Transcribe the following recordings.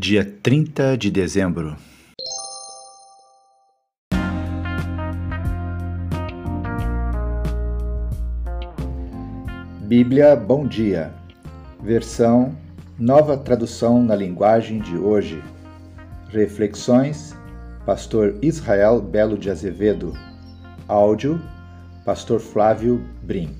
dia 30 de dezembro. Bíblia Bom Dia, versão Nova Tradução na Linguagem de Hoje. Reflexões, Pastor Israel Belo de Azevedo. Áudio, Pastor Flávio Brim.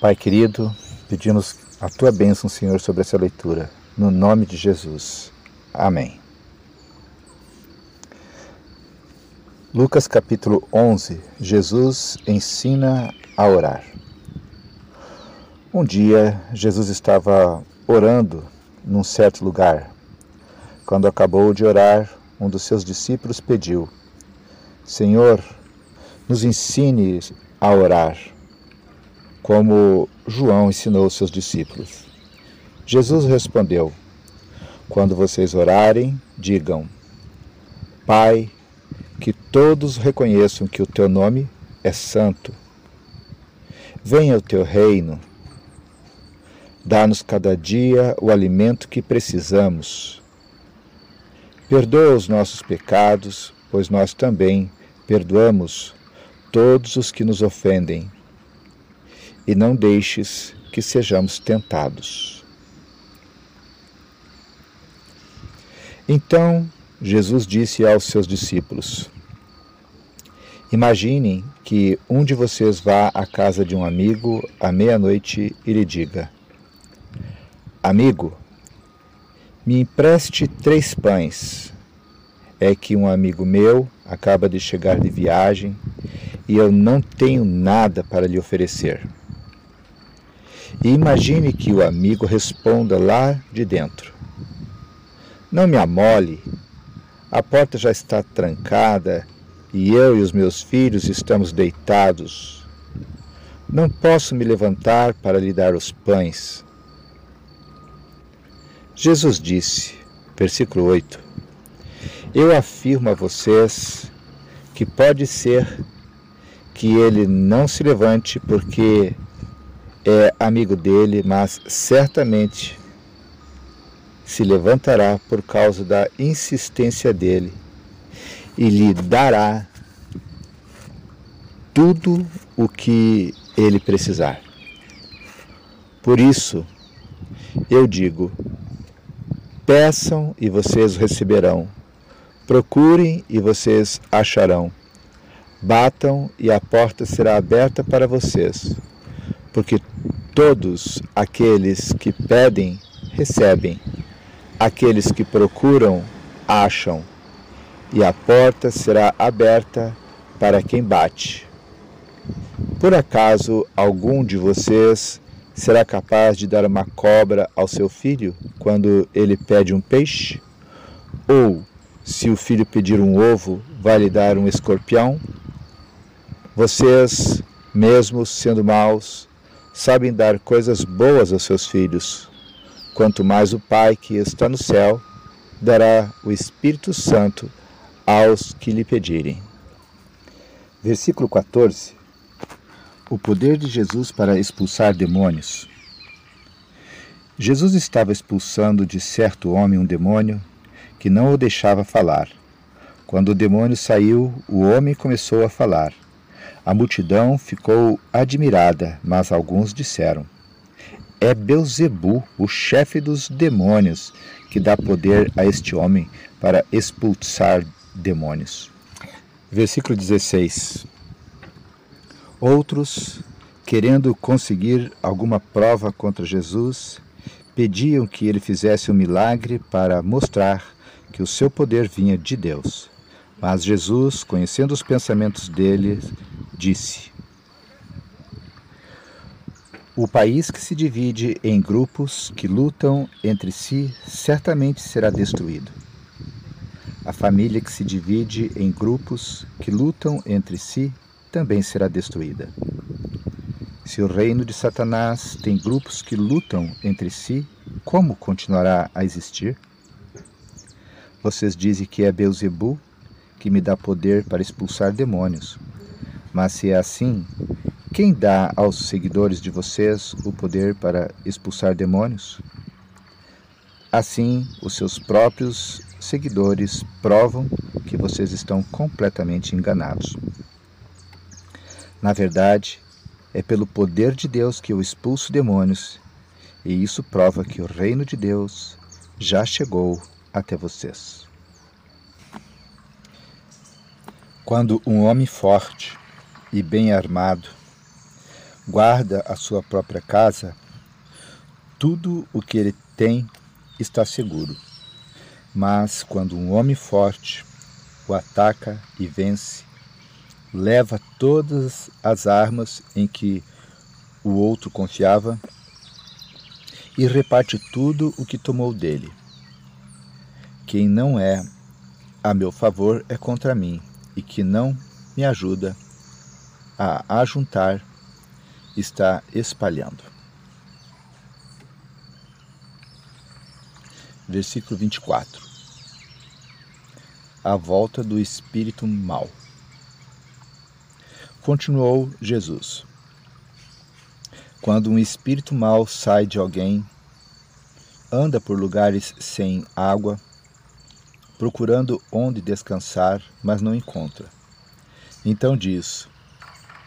Pai querido, pedimos a tua bênção, Senhor, sobre essa leitura, no nome de Jesus. Amém. Lucas capítulo 11 Jesus ensina a orar. Um dia, Jesus estava orando num certo lugar. Quando acabou de orar, um dos seus discípulos pediu: Senhor, nos ensine a orar como João ensinou seus discípulos. Jesus respondeu: Quando vocês orarem, digam: Pai, que todos reconheçam que o teu nome é santo. Venha o teu reino. Dá-nos cada dia o alimento que precisamos. Perdoa os nossos pecados, pois nós também perdoamos todos os que nos ofendem e não deixes que sejamos tentados. Então Jesus disse aos seus discípulos: Imaginem que um de vocês vá à casa de um amigo à meia-noite e lhe diga: Amigo, me empreste três pães. É que um amigo meu acaba de chegar de viagem e eu não tenho nada para lhe oferecer. E imagine que o amigo responda lá de dentro: Não me amole, a porta já está trancada e eu e os meus filhos estamos deitados. Não posso me levantar para lhe dar os pães. Jesus disse, versículo 8: Eu afirmo a vocês que pode ser que ele não se levante porque é amigo dele, mas certamente se levantará por causa da insistência dele e lhe dará tudo o que ele precisar. Por isso, eu digo: peçam e vocês receberão, procurem e vocês acharão, batam e a porta será aberta para vocês porque todos aqueles que pedem, recebem, aqueles que procuram, acham, e a porta será aberta para quem bate. Por acaso algum de vocês será capaz de dar uma cobra ao seu filho quando ele pede um peixe? Ou, se o filho pedir um ovo, vai lhe dar um escorpião? Vocês, mesmo sendo maus, sabem dar coisas boas aos seus filhos, quanto mais o Pai que está no céu dará o Espírito Santo aos que lhe pedirem. Versículo 14. O poder de Jesus para expulsar demônios. Jesus estava expulsando de certo homem um demônio que não o deixava falar. Quando o demônio saiu, o homem começou a falar. A multidão ficou admirada, mas alguns disseram: É Beuzebu, o chefe dos demônios, que dá poder a este homem para expulsar demônios. Versículo 16. Outros, querendo conseguir alguma prova contra Jesus, pediam que ele fizesse um milagre para mostrar que o seu poder vinha de Deus. Mas Jesus, conhecendo os pensamentos deles, disse: O país que se divide em grupos que lutam entre si certamente será destruído. A família que se divide em grupos que lutam entre si também será destruída. Se o reino de Satanás tem grupos que lutam entre si, como continuará a existir? Vocês dizem que é Beuzebu que me dá poder para expulsar demônios. Mas se é assim, quem dá aos seguidores de vocês o poder para expulsar demônios? Assim, os seus próprios seguidores provam que vocês estão completamente enganados. Na verdade, é pelo poder de Deus que eu expulso demônios, e isso prova que o reino de Deus já chegou até vocês. Quando um homem forte e bem armado guarda a sua própria casa, tudo o que ele tem está seguro. Mas quando um homem forte o ataca e vence, leva todas as armas em que o outro confiava e reparte tudo o que tomou dele. Quem não é a meu favor é contra mim, e que não me ajuda a ajuntar está espalhando. Versículo 24. A volta do espírito mau. Continuou Jesus. Quando um espírito mau sai de alguém, anda por lugares sem água, procurando onde descansar, mas não encontra. Então diz: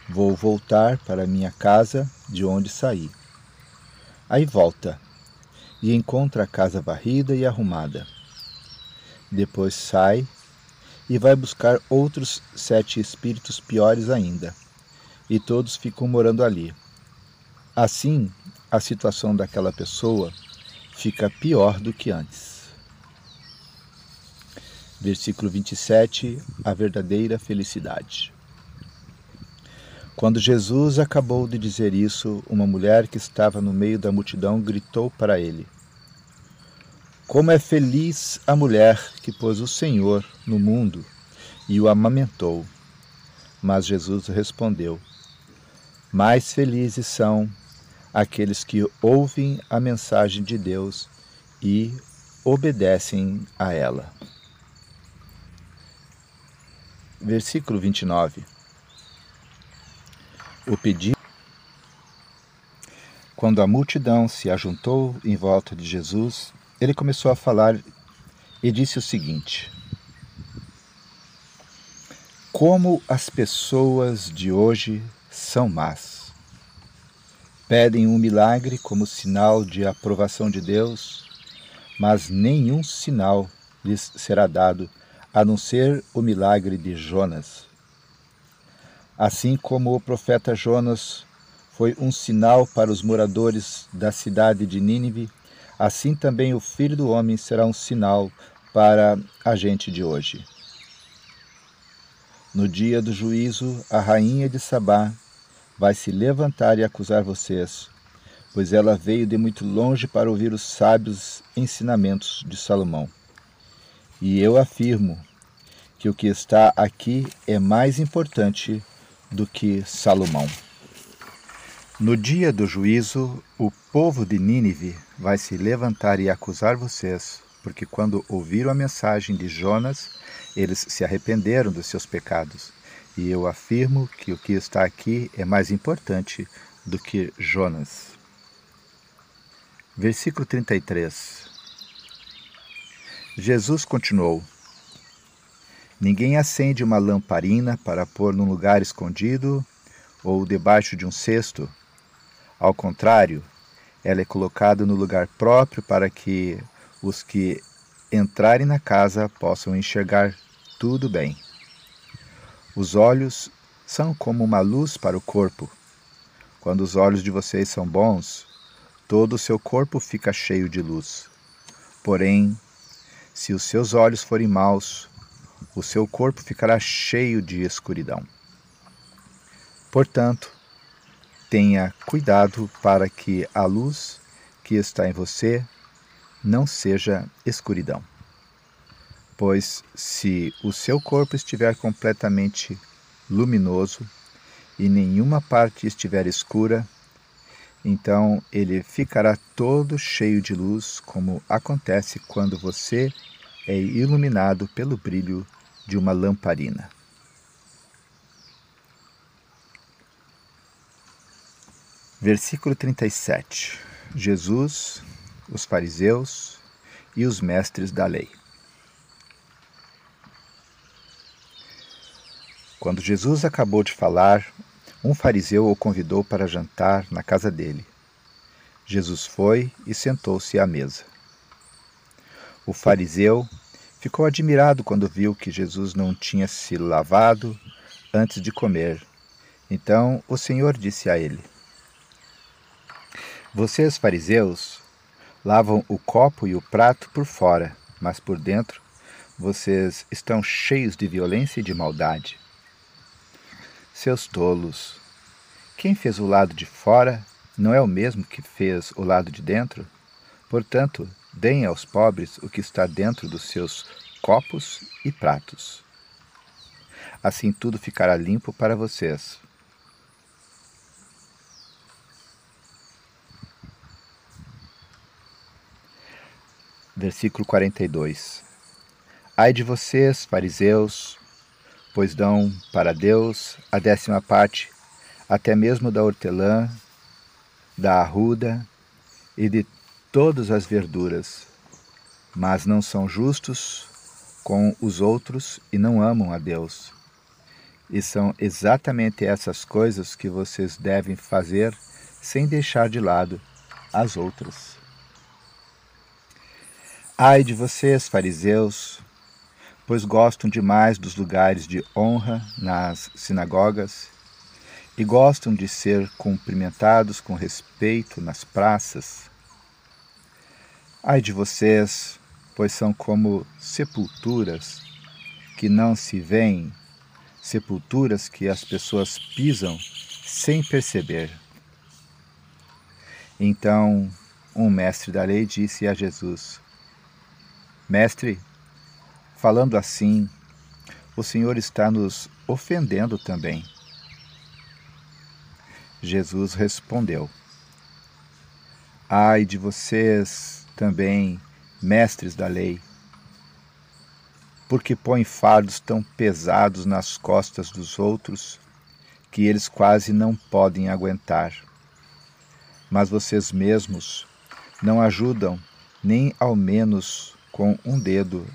Vou voltar para minha casa de onde saí. Aí volta e encontra a casa varrida e arrumada. Depois sai e vai buscar outros sete espíritos piores ainda, e todos ficam morando ali. Assim, a situação daquela pessoa fica pior do que antes. Versículo 27, a verdadeira felicidade. Quando Jesus acabou de dizer isso, uma mulher que estava no meio da multidão gritou para ele: Como é feliz a mulher que pôs o Senhor no mundo e o amamentou. Mas Jesus respondeu: Mais felizes são aqueles que ouvem a mensagem de Deus e obedecem a ela. Versículo 29. O pedido. Quando a multidão se ajuntou em volta de Jesus, ele começou a falar e disse o seguinte: Como as pessoas de hoje são más. Pedem um milagre como sinal de aprovação de Deus, mas nenhum sinal lhes será dado a não ser o milagre de Jonas. Assim como o profeta Jonas foi um sinal para os moradores da cidade de Nínive, assim também o Filho do Homem será um sinal para a gente de hoje. No dia do juízo, a rainha de Sabá vai se levantar e acusar vocês, pois ela veio de muito longe para ouvir os sábios ensinamentos de Salomão. E eu afirmo que o que está aqui é mais importante do que Salomão. No dia do juízo, o povo de Nínive vai se levantar e acusar vocês, porque quando ouviram a mensagem de Jonas, eles se arrependeram dos seus pecados. E eu afirmo que o que está aqui é mais importante do que Jonas. Versículo 33. Jesus continuou: Ninguém acende uma lamparina para pôr num lugar escondido ou debaixo de um cesto. Ao contrário, ela é colocada no lugar próprio para que os que entrarem na casa possam enxergar tudo bem. Os olhos são como uma luz para o corpo. Quando os olhos de vocês são bons, todo o seu corpo fica cheio de luz. Porém, se os seus olhos forem maus, o seu corpo ficará cheio de escuridão. Portanto, tenha cuidado para que a luz que está em você não seja escuridão. Pois se o seu corpo estiver completamente luminoso e nenhuma parte estiver escura, então ele ficará todo cheio de luz, como acontece quando você é iluminado pelo brilho de uma lamparina. Versículo 37. Jesus, os fariseus e os mestres da lei. Quando Jesus acabou de falar, um fariseu o convidou para jantar na casa dele. Jesus foi e sentou-se à mesa. O fariseu ficou admirado quando viu que Jesus não tinha se lavado antes de comer. Então o Senhor disse a ele: Vocês, fariseus, lavam o copo e o prato por fora, mas por dentro vocês estão cheios de violência e de maldade. Seus tolos, quem fez o lado de fora não é o mesmo que fez o lado de dentro? Portanto, deem aos pobres o que está dentro dos seus copos e pratos. Assim tudo ficará limpo para vocês. Versículo 42 Ai de vocês, fariseus, pois dão para Deus a décima parte, até mesmo da hortelã, da arruda e de todas as verduras, mas não são justos com os outros e não amam a Deus. E são exatamente essas coisas que vocês devem fazer sem deixar de lado as outras. Ai de vocês, fariseus, pois gostam demais dos lugares de honra nas sinagogas e gostam de ser cumprimentados com respeito nas praças Ai de vocês, pois são como sepulturas que não se veem, sepulturas que as pessoas pisam sem perceber. Então, um mestre da lei disse a Jesus: Mestre, falando assim, o Senhor está nos ofendendo também. Jesus respondeu: Ai de vocês, também mestres da lei, porque põem fardos tão pesados nas costas dos outros que eles quase não podem aguentar. Mas vocês mesmos não ajudam nem ao menos com um dedo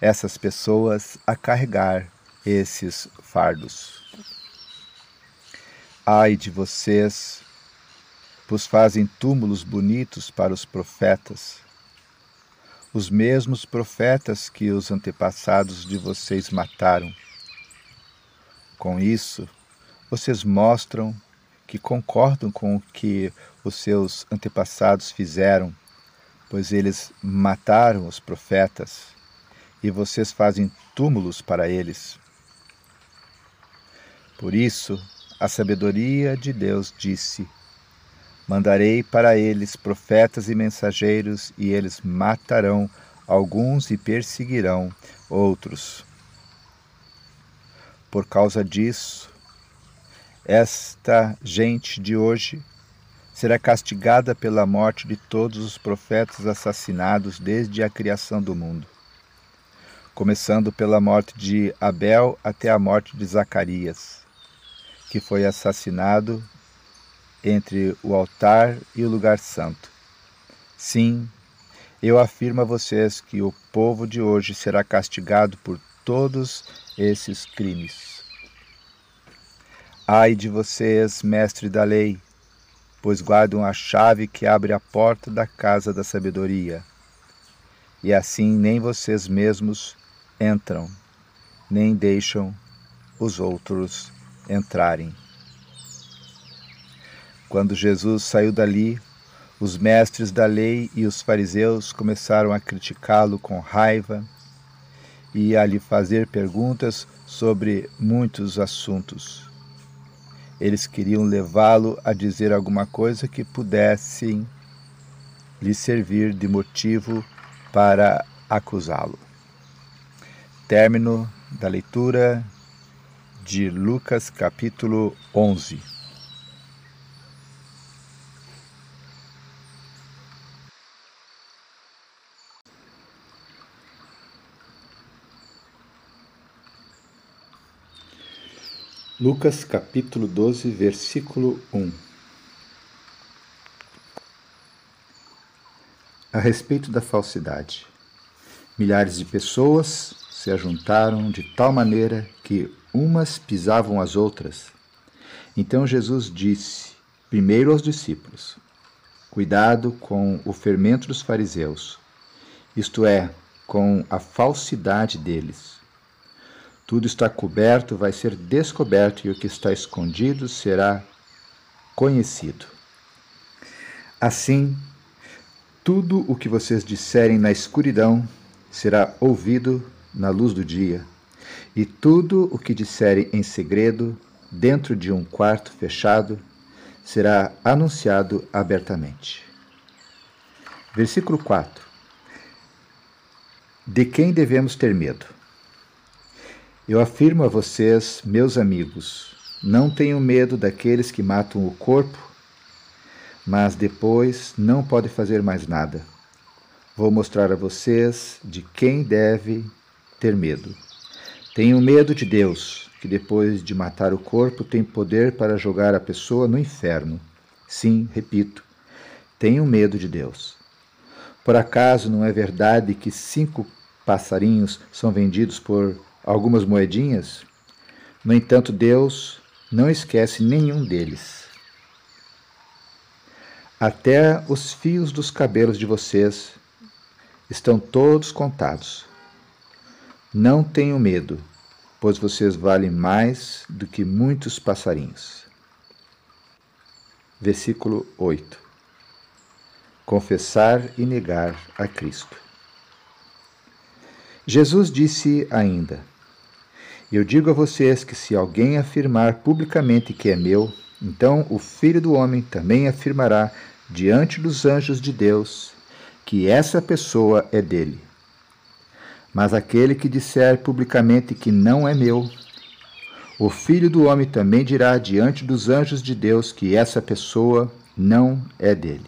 essas pessoas a carregar esses fardos. Ai de vocês, pois fazem túmulos bonitos para os profetas, os mesmos profetas que os antepassados de vocês mataram. Com isso, vocês mostram que concordam com o que os seus antepassados fizeram, pois eles mataram os profetas e vocês fazem túmulos para eles. Por isso, a sabedoria de Deus disse: Mandarei para eles profetas e mensageiros, e eles matarão alguns e perseguirão outros. Por causa disso, esta gente de hoje será castigada pela morte de todos os profetas assassinados desde a criação do mundo, começando pela morte de Abel até a morte de Zacarias, que foi assassinado entre o altar e o lugar santo. Sim, eu afirmo a vocês que o povo de hoje será castigado por todos esses crimes. Ai de vocês, mestre da lei, pois guardam a chave que abre a porta da casa da sabedoria. E assim nem vocês mesmos entram, nem deixam os outros entrarem. Quando Jesus saiu dali, os mestres da lei e os fariseus começaram a criticá-lo com raiva e a lhe fazer perguntas sobre muitos assuntos. Eles queriam levá-lo a dizer alguma coisa que pudessem lhe servir de motivo para acusá-lo. Término da leitura de Lucas capítulo 11. Lucas capítulo 12, versículo 1 A respeito da falsidade, milhares de pessoas se ajuntaram de tal maneira que umas pisavam as outras. Então Jesus disse, primeiro aos discípulos: Cuidado com o fermento dos fariseus, isto é, com a falsidade deles tudo está coberto, vai ser descoberto, e o que está escondido será conhecido. Assim, tudo o que vocês disserem na escuridão será ouvido na luz do dia, e tudo o que disserem em segredo, dentro de um quarto fechado, será anunciado abertamente. Versículo 4: De quem devemos ter medo? Eu afirmo a vocês, meus amigos, não tenham medo daqueles que matam o corpo, mas depois não podem fazer mais nada. Vou mostrar a vocês de quem deve ter medo. Tenham medo de Deus, que depois de matar o corpo tem poder para jogar a pessoa no inferno. Sim, repito, tenham medo de Deus. Por acaso não é verdade que cinco passarinhos são vendidos por algumas moedinhas. No entanto, Deus não esquece nenhum deles. Até os fios dos cabelos de vocês estão todos contados. Não tenham medo, pois vocês valem mais do que muitos passarinhos. Versículo 8 Confessar e negar a Cristo. Jesus disse ainda: eu digo a vocês que se alguém afirmar publicamente que é meu, então o Filho do Homem também afirmará diante dos anjos de Deus que essa pessoa é dele. Mas aquele que disser publicamente que não é meu, o Filho do Homem também dirá diante dos anjos de Deus que essa pessoa não é dele.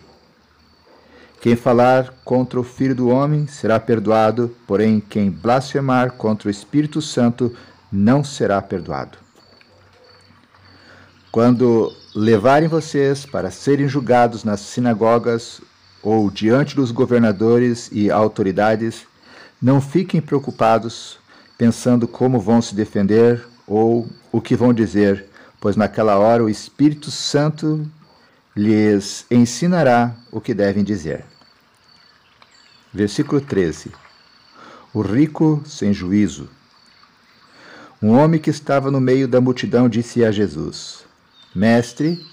Quem falar contra o Filho do Homem será perdoado, porém, quem blasfemar contra o Espírito Santo não será perdoado. Quando levarem vocês para serem julgados nas sinagogas ou diante dos governadores e autoridades, não fiquem preocupados pensando como vão se defender ou o que vão dizer, pois naquela hora o Espírito Santo lhes ensinará o que devem dizer. Versículo 13: O rico sem juízo um homem que estava no meio da multidão disse a Jesus: Mestre,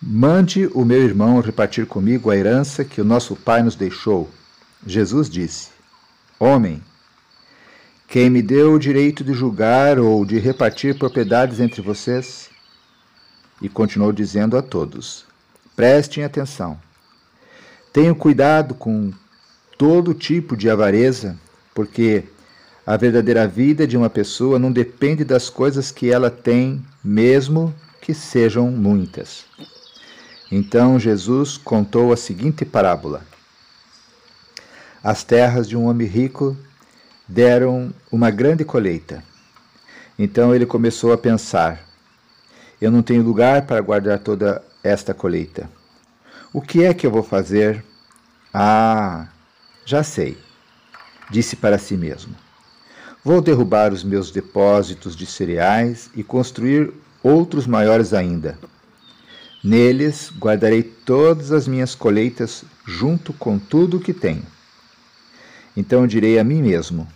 mande o meu irmão repartir comigo a herança que o nosso pai nos deixou. Jesus disse: Homem, quem me deu o direito de julgar ou de repartir propriedades entre vocês? E continuou dizendo a todos: Prestem atenção. Tenham cuidado com todo tipo de avareza, porque a verdadeira vida de uma pessoa não depende das coisas que ela tem, mesmo que sejam muitas. Então Jesus contou a seguinte parábola: As terras de um homem rico deram uma grande colheita. Então ele começou a pensar: Eu não tenho lugar para guardar toda esta colheita. O que é que eu vou fazer? Ah, já sei, disse para si mesmo. Vou derrubar os meus depósitos de cereais e construir outros maiores ainda. Neles guardarei todas as minhas colheitas junto com tudo o que tenho. Então direi a mim mesmo: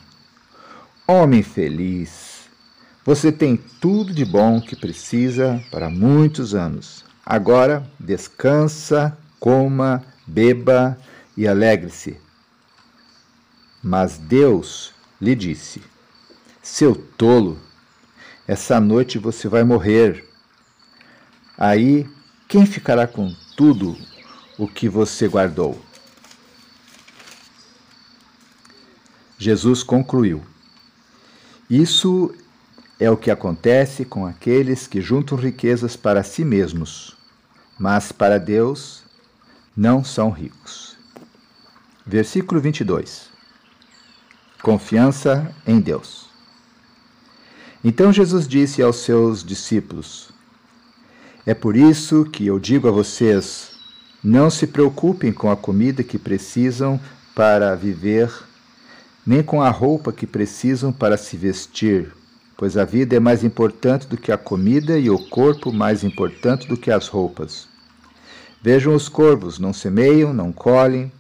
Homem feliz, você tem tudo de bom que precisa para muitos anos. Agora descansa, coma, beba e alegre-se. Mas Deus lhe disse: Seu tolo, essa noite você vai morrer. Aí, quem ficará com tudo o que você guardou? Jesus concluiu: Isso é o que acontece com aqueles que juntam riquezas para si mesmos, mas para Deus não são ricos. Versículo 22. Confiança em Deus. Então Jesus disse aos seus discípulos: É por isso que eu digo a vocês: não se preocupem com a comida que precisam para viver, nem com a roupa que precisam para se vestir, pois a vida é mais importante do que a comida e o corpo mais importante do que as roupas. Vejam os corvos, não semeiam, não colhem,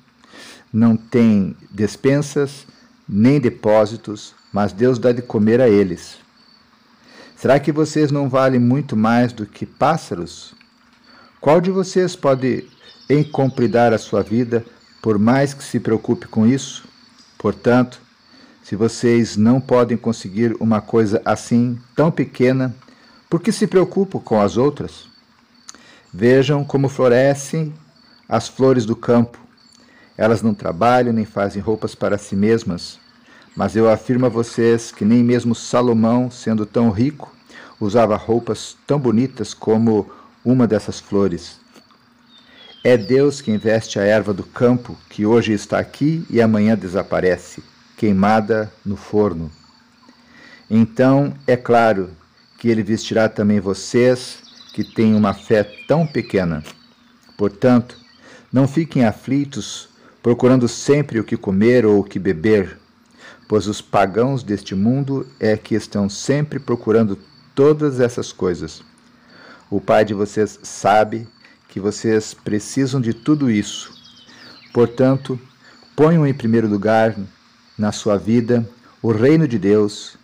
não têm despensas, nem depósitos, mas Deus dá de comer a eles. Será que vocês não valem muito mais do que pássaros? Qual de vocês pode encompridar a sua vida, por mais que se preocupe com isso? Portanto, se vocês não podem conseguir uma coisa assim, tão pequena, por que se preocupam com as outras? Vejam como florescem as flores do campo. Elas não trabalham nem fazem roupas para si mesmas. Mas eu afirmo a vocês que nem mesmo Salomão, sendo tão rico, usava roupas tão bonitas como uma dessas flores. É Deus quem veste a erva do campo, que hoje está aqui e amanhã desaparece, queimada no forno. Então, é claro que Ele vestirá também vocês, que têm uma fé tão pequena. Portanto, não fiquem aflitos, procurando sempre o que comer ou o que beber pois os pagãos deste mundo é que estão sempre procurando todas essas coisas. O Pai de vocês sabe que vocês precisam de tudo isso. Portanto, ponham em primeiro lugar na sua vida o reino de Deus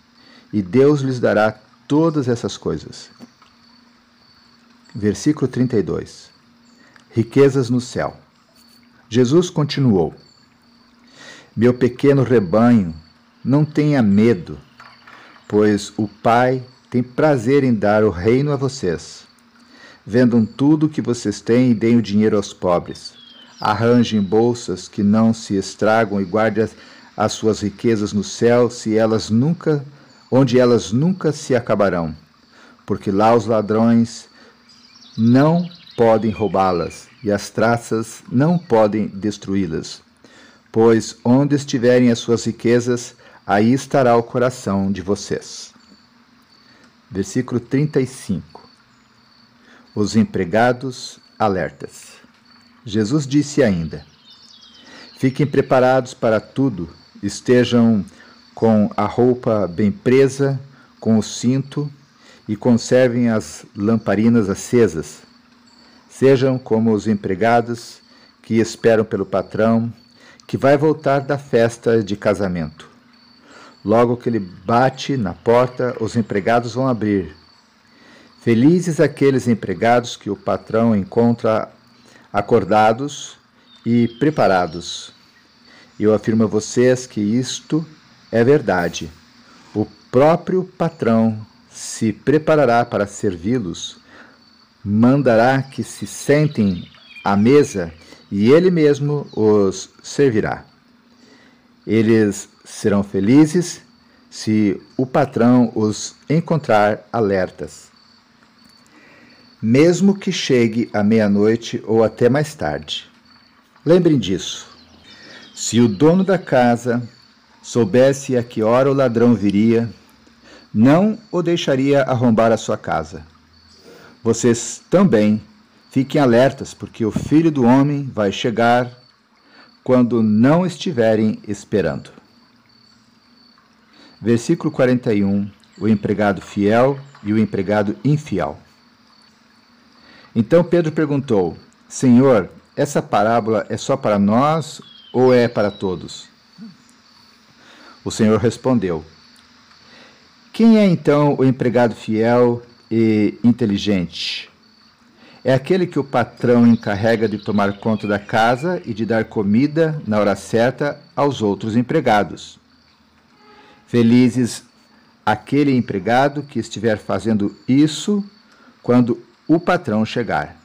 e Deus lhes dará todas essas coisas. Versículo 32. Riquezas no céu. Jesus continuou: Meu pequeno rebanho não tenha medo, pois o Pai tem prazer em dar o reino a vocês. Vendam tudo o que vocês têm e deem o dinheiro aos pobres. Arranjem bolsas que não se estragam e guardem as suas riquezas no céu, se elas nunca, onde elas nunca se acabarão, porque lá os ladrões não podem roubá-las e as traças não podem destruí-las. Pois onde estiverem as suas riquezas, aí estará o coração de vocês. Versículo 35. Os empregados alertas. Jesus disse ainda: Fiquem preparados para tudo, estejam com a roupa bem presa, com o cinto e conservem as lamparinas acesas. Sejam como os empregados que esperam pelo patrão, que vai voltar da festa de casamento. Logo que ele bate na porta, os empregados vão abrir. Felizes aqueles empregados que o patrão encontra acordados e preparados. Eu afirmo a vocês que isto é verdade. O próprio patrão se preparará para servi-los, mandará que se sentem à mesa e ele mesmo os servirá. Eles serão felizes se o patrão os encontrar alertas. mesmo que chegue à meia-noite ou até mais tarde. Lembrem disso. Se o dono da casa soubesse a que hora o ladrão viria, não o deixaria arrombar a sua casa. Vocês também fiquem alertas, porque o filho do homem vai chegar quando não estiverem esperando. Versículo 41: O empregado fiel e o empregado infiel. Então Pedro perguntou: Senhor, essa parábola é só para nós ou é para todos? O Senhor respondeu: Quem é então o empregado fiel e inteligente? É aquele que o patrão encarrega de tomar conta da casa e de dar comida na hora certa aos outros empregados. Felizes aquele empregado que estiver fazendo isso quando o patrão chegar.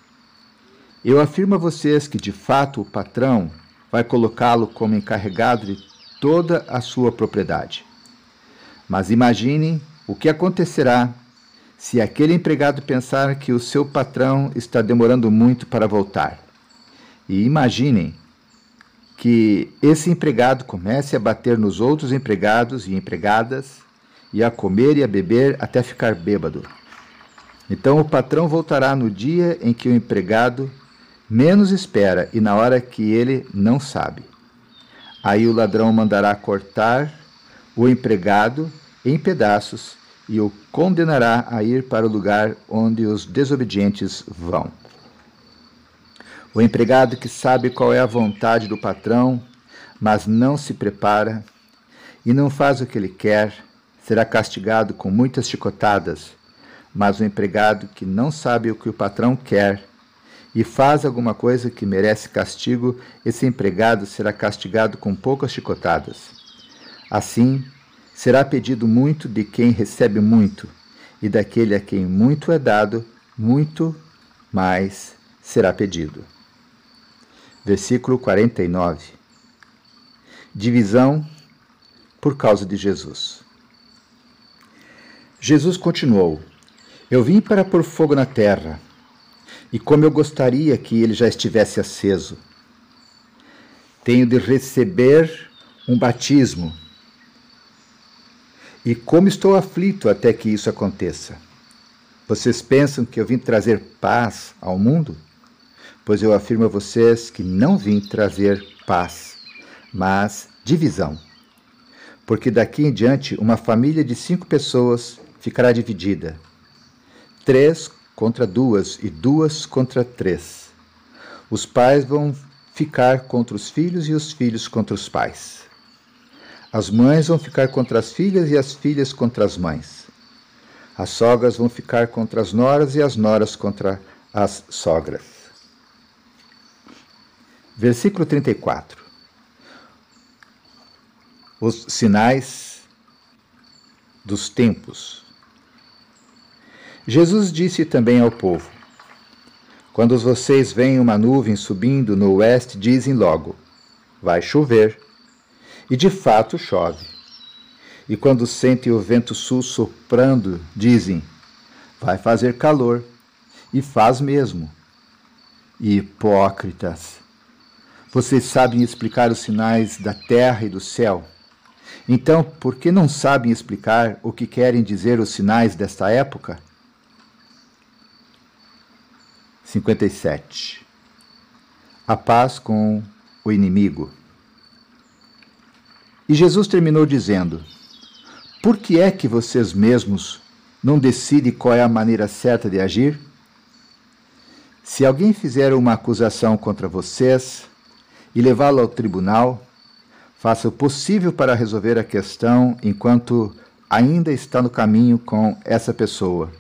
Eu afirmo a vocês que, de fato, o patrão vai colocá-lo como encarregado de toda a sua propriedade. Mas imaginem o que acontecerá se aquele empregado pensar que o seu patrão está demorando muito para voltar. E imaginem que esse empregado comece a bater nos outros empregados e empregadas e a comer e a beber até ficar bêbado. Então o patrão voltará no dia em que o empregado menos espera e na hora que ele não sabe. Aí o ladrão mandará cortar o empregado em pedaços e o condenará a ir para o lugar onde os desobedientes vão. O empregado que sabe qual é a vontade do patrão, mas não se prepara e não faz o que ele quer, será castigado com muitas chicotadas mas o empregado que não sabe o que o patrão quer e faz alguma coisa que merece castigo, esse empregado será castigado com poucas chicotadas. Assim, será pedido muito de quem recebe muito, e daquele a quem muito é dado, muito mais será pedido. Versículo 49. Divisão por causa de Jesus. Jesus continuou: eu vim para pôr fogo na terra, e como eu gostaria que ele já estivesse aceso. Tenho de receber um batismo, e como estou aflito até que isso aconteça. Vocês pensam que eu vim trazer paz ao mundo? Pois eu afirmo a vocês que não vim trazer paz, mas divisão. Porque daqui em diante uma família de cinco pessoas ficará dividida três contra duas e duas contra três. Os pais vão ficar contra os filhos e os filhos contra os pais. As mães vão ficar contra as filhas e as filhas contra as mães. As sogras vão ficar contra as noras e as noras contra as sogras. Versículo 34. Os sinais dos tempos. Jesus disse também ao povo: Quando vocês veem uma nuvem subindo no oeste, dizem logo: Vai chover. E de fato chove. E quando sentem o vento sul soprando, dizem: Vai fazer calor. E faz mesmo. Hipócritas! Vocês sabem explicar os sinais da terra e do céu. Então, por que não sabem explicar o que querem dizer os sinais desta época? 57. A paz com o inimigo. E Jesus terminou dizendo: Por que é que vocês mesmos não decidem qual é a maneira certa de agir? Se alguém fizer uma acusação contra vocês e levá-la ao tribunal, faça o possível para resolver a questão enquanto ainda está no caminho com essa pessoa.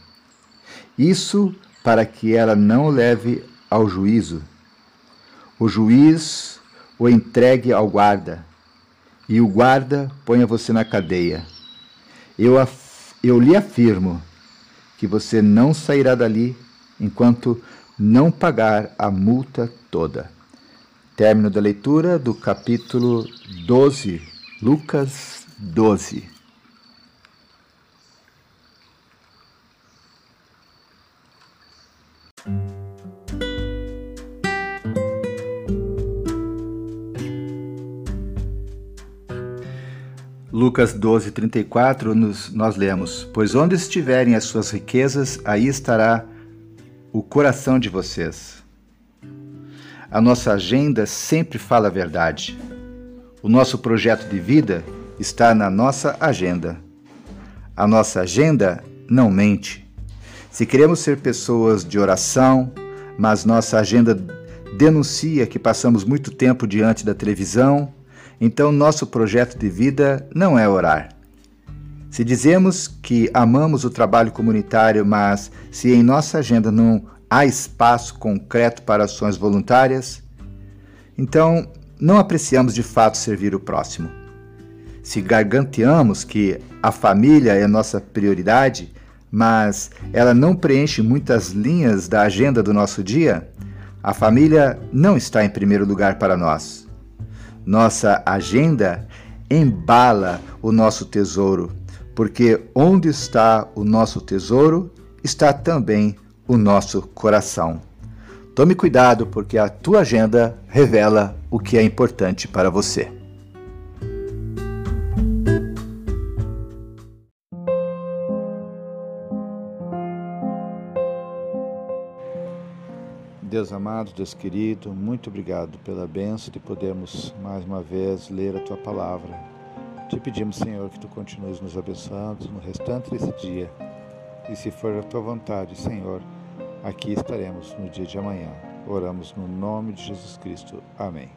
Isso para que ela não leve ao juízo. O juiz o entregue ao guarda, e o guarda ponha você na cadeia. Eu, eu lhe afirmo que você não sairá dali enquanto não pagar a multa toda. Término da leitura do capítulo 12, Lucas 12. Lucas 12, 34, nos, nós lemos: Pois onde estiverem as suas riquezas, aí estará o coração de vocês. A nossa agenda sempre fala a verdade. O nosso projeto de vida está na nossa agenda. A nossa agenda não mente. Se queremos ser pessoas de oração, mas nossa agenda denuncia que passamos muito tempo diante da televisão, então nosso projeto de vida não é orar. Se dizemos que amamos o trabalho comunitário, mas se em nossa agenda não há espaço concreto para ações voluntárias, então não apreciamos de fato servir o próximo. Se garganteamos que a família é nossa prioridade, mas ela não preenche muitas linhas da agenda do nosso dia, a família não está em primeiro lugar para nós. Nossa agenda embala o nosso tesouro, porque onde está o nosso tesouro, está também o nosso coração. Tome cuidado, porque a tua agenda revela o que é importante para você. Deus amado, Deus querido, muito obrigado pela benção de podermos mais uma vez ler a tua palavra. Te pedimos, Senhor, que tu continues nos abençoando no restante desse dia. E se for a tua vontade, Senhor, aqui estaremos no dia de amanhã. Oramos no nome de Jesus Cristo. Amém.